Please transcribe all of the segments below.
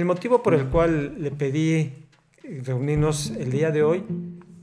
El motivo por el cual le pedí reunirnos el día de hoy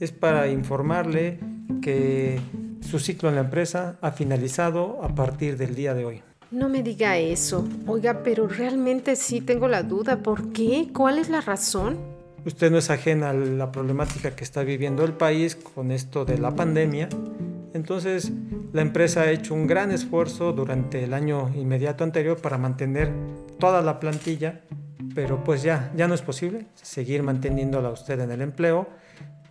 es para informarle que su ciclo en la empresa ha finalizado a partir del día de hoy. No me diga eso. Oiga, pero realmente sí tengo la duda. ¿Por qué? ¿Cuál es la razón? Usted no es ajena a la problemática que está viviendo el país con esto de la pandemia. Entonces, la empresa ha hecho un gran esfuerzo durante el año inmediato anterior para mantener toda la plantilla, pero pues ya, ya no es posible seguir manteniéndola usted en el empleo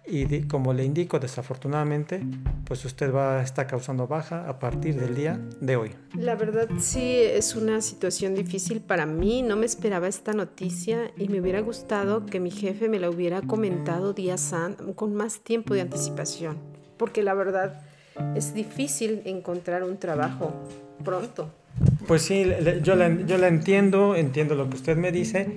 y como le indico, desafortunadamente, pues usted va a estar causando baja a partir del día de hoy. La verdad sí es una situación difícil para mí, no me esperaba esta noticia y me hubiera gustado que mi jefe me la hubiera comentado días con más tiempo de anticipación, porque la verdad es difícil encontrar un trabajo pronto. Pues sí, yo la, entiendo, entiendo lo que usted me dice,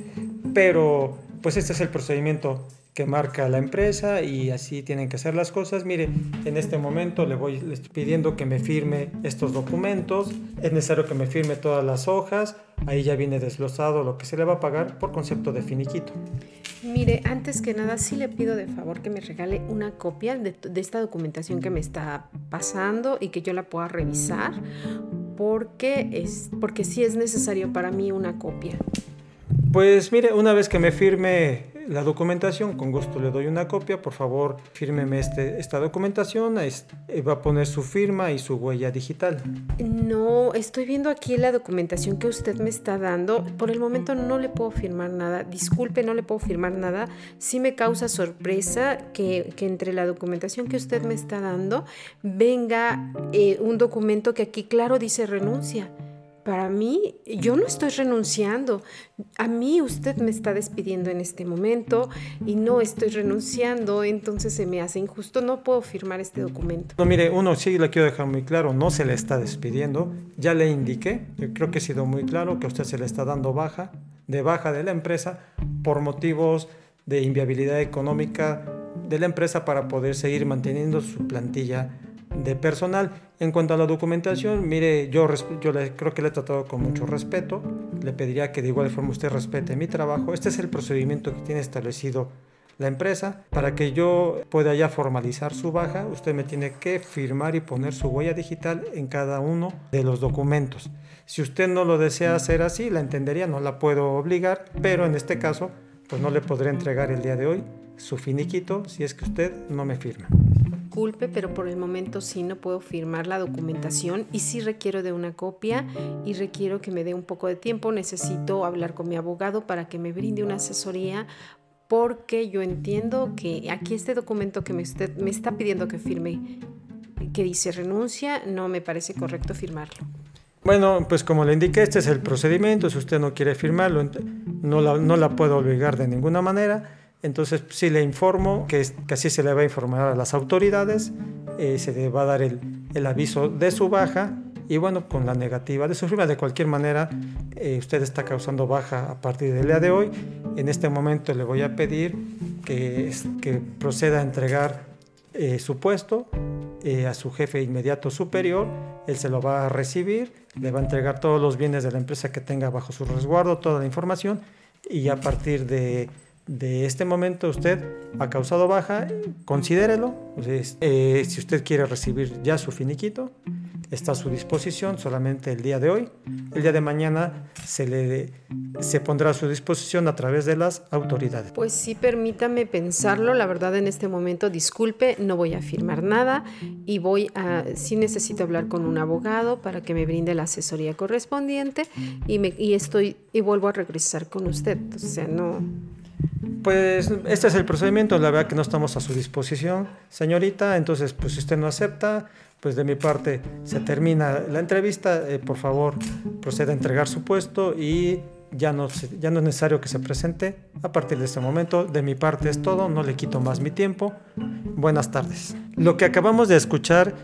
pero pues este es el procedimiento que marca la empresa y así tienen que hacer las cosas. Mire, en este momento le voy estoy pidiendo que me firme estos documentos. Es necesario que me firme todas las hojas. Ahí ya viene desglosado lo que se le va a pagar por concepto de finiquito. Mire, antes que nada sí le pido de favor que me regale una copia de esta documentación que me está pasando y que yo la pueda revisar porque es porque sí es necesario para mí una copia. Pues mire, una vez que me firme la documentación, con gusto le doy una copia, por favor fírmeme este, esta documentación, eh, va a poner su firma y su huella digital. No, estoy viendo aquí la documentación que usted me está dando, por el momento no le puedo firmar nada, disculpe, no le puedo firmar nada, sí me causa sorpresa que, entre la documentación que usted me está dando venga eh, un documento que aquí claro dice renuncia para mí, yo no estoy renunciando. A mí usted me está despidiendo en este momento y no estoy renunciando, entonces se me hace injusto. No puedo firmar este documento. No, mire, uno sí le quiero dejar muy claro, no se le está despidiendo. Ya le indiqué, creo que he sido muy claro que a usted se le está dando baja, de baja de la empresa por motivos de inviabilidad económica de la empresa para poder seguir manteniendo su plantilla de personal. En cuanto a la documentación, mire, yo, yo le, creo que le he tratado con mucho respeto. Le pediría que de igual forma usted respete mi trabajo. Este es el procedimiento que tiene establecido la empresa. Para que yo pueda ya formalizar su baja, usted me tiene que firmar y poner su huella digital en cada uno de los documentos. Si usted no lo desea hacer así, la entendería, no la puedo obligar, pero en este caso, pues no le podré entregar el día de hoy su finiquito si es que usted no me firma disculpe, pero por el momento sí no puedo firmar la documentación y sí requiero de una copia y requiero que me dé un poco de tiempo. Necesito hablar con mi abogado para que me brinde una asesoría porque yo entiendo que aquí este documento que me, usted, me está pidiendo que firme, que dice renuncia, no me parece correcto firmarlo. Bueno, pues como le indiqué, este es el procedimiento. Si usted no quiere firmarlo, no la, no la puedo obligar de ninguna manera. Entonces, sí le informo que, así se le va a informar a las autoridades, eh, se le va a dar el, aviso de su baja y bueno, con la negativa de su firma. De cualquier manera, eh, usted está causando baja a partir del día de hoy. En este momento le voy a pedir que, que proceda a entregar eh, su puesto a su jefe inmediato superior. Él se lo va a recibir, le va a entregar todos los bienes de la empresa que tenga bajo su resguardo, toda la información y a partir de de este momento usted ha causado baja, considérelo. Eh, si usted quiere recibir ya su finiquito, está a su disposición solamente el día de hoy. El día de mañana se le se pondrá a su disposición a través de las autoridades. Pues sí, permítame pensarlo. La verdad, en este momento, disculpe, no voy a firmar nada y voy a, sí necesito hablar con un abogado para que me brinde la asesoría correspondiente y, me, y estoy y vuelvo a regresar con usted. O sea, no. Pues este es el procedimiento, la verdad que no estamos a su disposición, señorita, entonces pues si usted no acepta, pues de mi parte se termina la entrevista, eh, por favor proceda a entregar su puesto y ya no, ya no es necesario que se presente. A partir de este momento, de mi parte es todo, no le quito más mi tiempo. Buenas tardes. Lo que acabamos de escuchar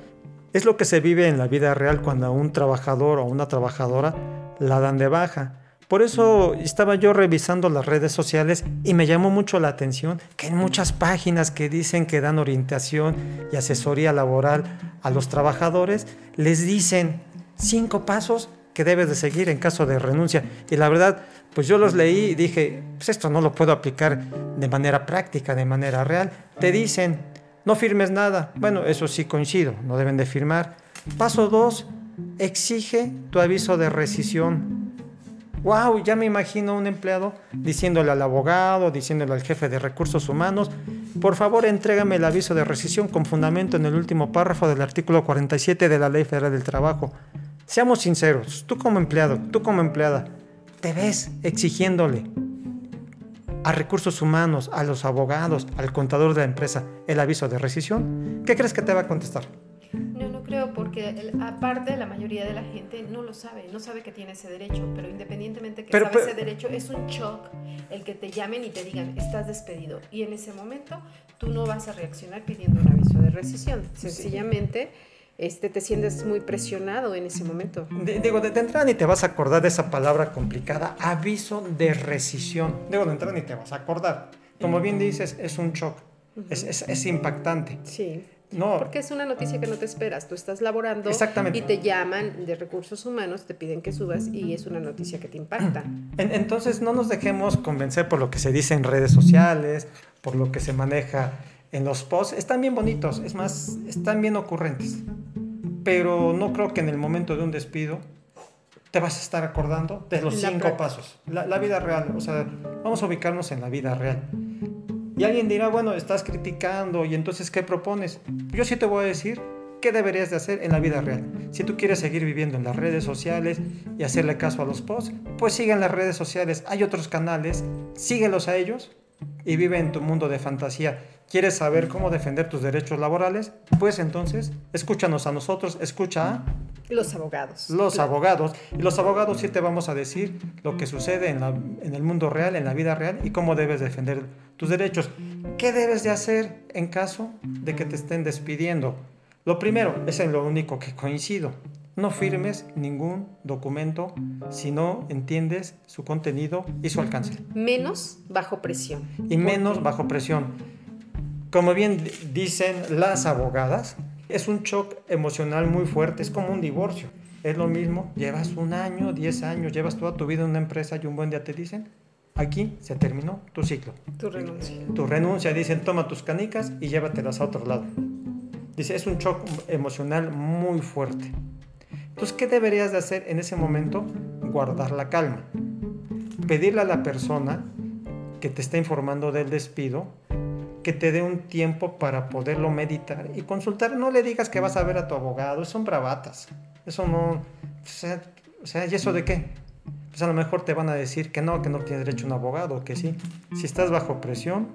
es lo que se vive en la vida real cuando a un trabajador o una trabajadora la dan de baja. Por eso estaba yo revisando las redes sociales y me llamó mucho la atención que en muchas páginas que dicen que dan orientación y asesoría laboral a los trabajadores, les dicen cinco pasos que debes de seguir en caso de renuncia. Y la verdad, pues yo los leí y dije, pues esto no lo puedo aplicar de manera práctica, de manera real. Te dicen, no firmes nada. Bueno, eso sí coincido, no deben de firmar. Paso dos, exige tu aviso de rescisión. Wow, ya me imagino un empleado diciéndole al abogado, diciéndole al jefe de recursos humanos, por favor entrégame el aviso de rescisión con fundamento en el último párrafo del artículo 47 de la Ley Federal del Trabajo. Seamos sinceros, tú como empleado, tú como empleada, te ves exigiéndole a recursos humanos, a los abogados, al contador de la empresa el aviso de rescisión, ¿qué crees que te va a contestar? Porque aparte la mayoría de la gente no lo sabe, no sabe que tiene ese derecho, pero independientemente que sabe ese derecho, es un shock el que te llamen y te digan, estás despedido. Y en ese momento tú no vas a reaccionar pidiendo un aviso de rescisión. Sencillamente este, te sientes muy presionado en ese momento. digo, de, entrada ni te vas a acordar de esa palabra complicada, aviso de rescisión. Digo, de entrada ni te vas a acordar. Como bien dices, es un shock, es, es, es, impactante. Sí. No. Porque es una noticia que no te esperas. Tú estás laborando y te llaman de recursos humanos, te piden que subas y es una noticia que te impacta. Entonces no nos dejemos convencer por lo que se dice en redes sociales, por lo que se maneja en los posts están bien bonitos, es más, están bien ocurrentes. Pero no creo que en el momento de un despido te vas a estar acordando de los cinco pasos. La, la, vida real, o sea, vamos a ubicarnos en la vida real. Y alguien dirá, bueno, estás criticando y entonces, ¿qué propones? Yo sí te voy a decir qué deberías de hacer en la vida real. Si tú quieres seguir viviendo en las redes sociales y hacerle caso a los posts, pues sigue en las redes sociales. Hay otros canales, síguelos a ellos y vive en tu mundo de fantasía. ¿Quieres saber cómo defender tus derechos laborales? Pues entonces, escúchanos a nosotros, escucha a... Los abogados. Los abogados. Y los abogados sí te vamos a decir lo que sucede en, en el mundo real, en la vida real, y cómo debes defender tus derechos. ¿Qué debes de hacer en caso de que te estén despidiendo? Lo primero, es en lo único que coincido. No firmes ningún documento si no entiendes su contenido y su alcance. Menos bajo presión. Y menos bajo presión. Como bien dicen las abogadas, es un shock emocional muy fuerte, es como un divorcio. Es lo mismo, llevas un año, diez años, llevas toda tu vida en una empresa y un buen día te dicen, aquí se terminó tu ciclo. Tu renuncia. Tu renuncia, dicen, toma tus canicas y llévatelas a otro lado. Dice, es un shock emocional muy fuerte. Entonces, ¿qué deberías de hacer en ese momento? Guardar la calma. Pedirle a la persona que te está informando del despido que te dé un tiempo para poderlo meditar y consultar. No le digas que vas a ver a tu abogado, son bravatas. Eso no. O sea, ¿y eso de qué? Pues a lo mejor te van a decir que no, que no tienes derecho a un abogado, que sí. Si estás bajo presión,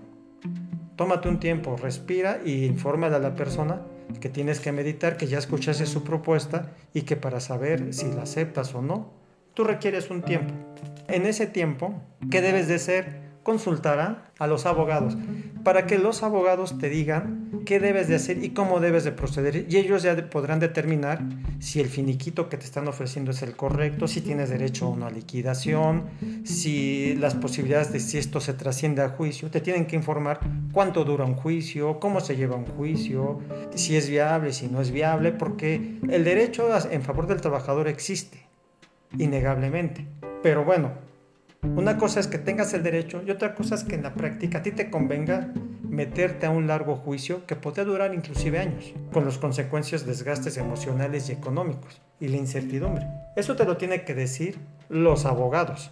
tómate un tiempo, respira y infórmale a la persona que tienes que meditar, que ya escuchaste su propuesta y que para saber si la aceptas o no, tú requieres un tiempo. En ese tiempo, ¿qué debes de ser? Consultará a los abogados para que los abogados te digan qué debes de hacer y cómo debes de proceder y ellos ya podrán determinar si el finiquito que te están ofreciendo es el correcto, si tienes derecho a una liquidación, si las posibilidades de si esto se trasciende a juicio, te tienen que informar cuánto dura un juicio, cómo se lleva un juicio, si es viable, si no es viable, porque el derecho en favor del trabajador existe, innegablemente. Pero bueno, una cosa es que tengas el derecho y otra cosa es que en la práctica a ti te convenga meterte a un largo juicio que podría durar inclusive años, con las consecuencias desgastes emocionales y económicos y la incertidumbre. Eso te lo tienen que decir los abogados.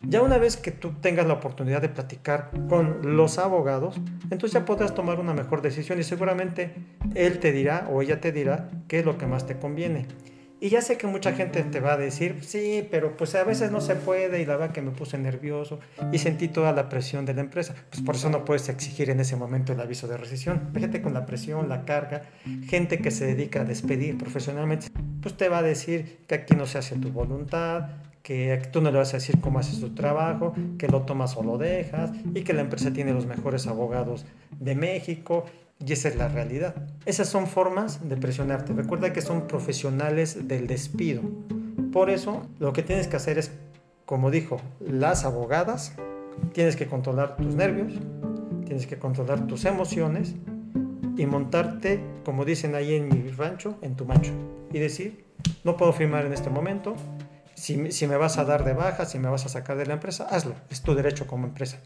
Ya una vez que tú tengas la oportunidad de platicar con los abogados, entonces ya podrás tomar una mejor decisión y seguramente él te dirá o ella te dirá qué es lo que más te conviene. Y ya sé que mucha gente te va a decir, sí, pero pues a veces no se puede y la verdad que me puse nervioso y sentí toda la presión de la empresa. Pues por eso no puedes exigir en ese momento el aviso de rescisión. Fíjate con la presión, la carga, gente que se dedica a despedir profesionalmente, pues te va a decir que aquí no se hace tu voluntad, que tú no le vas a decir cómo haces tu trabajo, que lo tomas o lo dejas y que la empresa tiene los mejores abogados de México y esa es la realidad. Esas son formas de presionarte. Recuerda que son profesionales del despido. Por eso lo que tienes que hacer es, como dijo las abogadas, tienes que controlar tus nervios, tienes que controlar tus emociones y montarte, como dicen ahí en mi rancho, en tu macho. Y decir, no puedo firmar en este momento, si, si, me vas a dar de baja, si me vas a sacar de la empresa, hazlo, es tu derecho como empresa.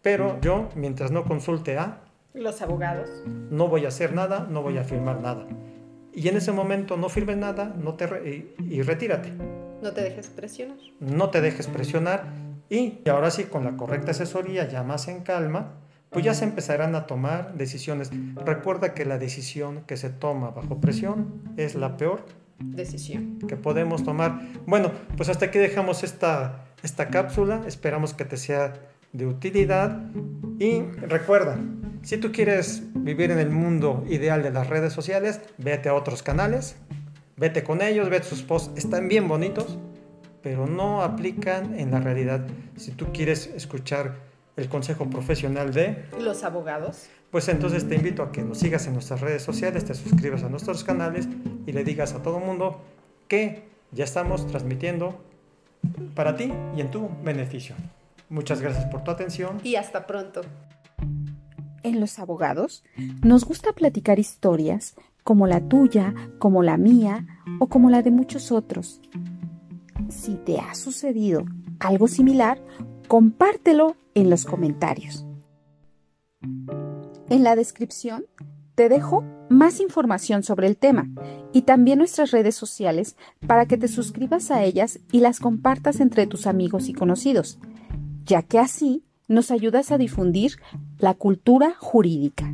Pero yo, mientras no consulte a los abogados, no voy a hacer nada, no voy a firmar nada. Y en ese momento no firmes nada no te y, y retírate. No te dejes presionar. No te dejes presionar y ahora sí, con la correcta asesoría, ya más en calma, pues ya se empezarán a tomar decisiones. Recuerda que la decisión que se toma bajo presión es la peor decisión que podemos tomar. Bueno, pues hasta aquí dejamos esta, esta cápsula. Esperamos que te sea de utilidad. Y recuerda, si tú quieres vivir en el mundo ideal de las redes sociales, vete a otros canales, vete con ellos, vete sus posts, están bien bonitos, pero no aplican en la realidad. Si tú quieres escuchar el consejo profesional de los abogados, pues entonces te invito a que nos sigas en nuestras redes sociales, te suscribas a nuestros canales y le digas a todo mundo que ya estamos transmitiendo para ti y en tu beneficio. Muchas gracias por tu atención. Y hasta pronto. En los abogados nos gusta platicar historias como la tuya, como la mía o como la de muchos otros. Si te ha sucedido algo similar, compártelo en los comentarios. En la descripción te dejo más información sobre el tema y también nuestras redes sociales para que te suscribas a ellas y las compartas entre tus amigos y conocidos, ya que así nos ayudas a difundir la cultura jurídica.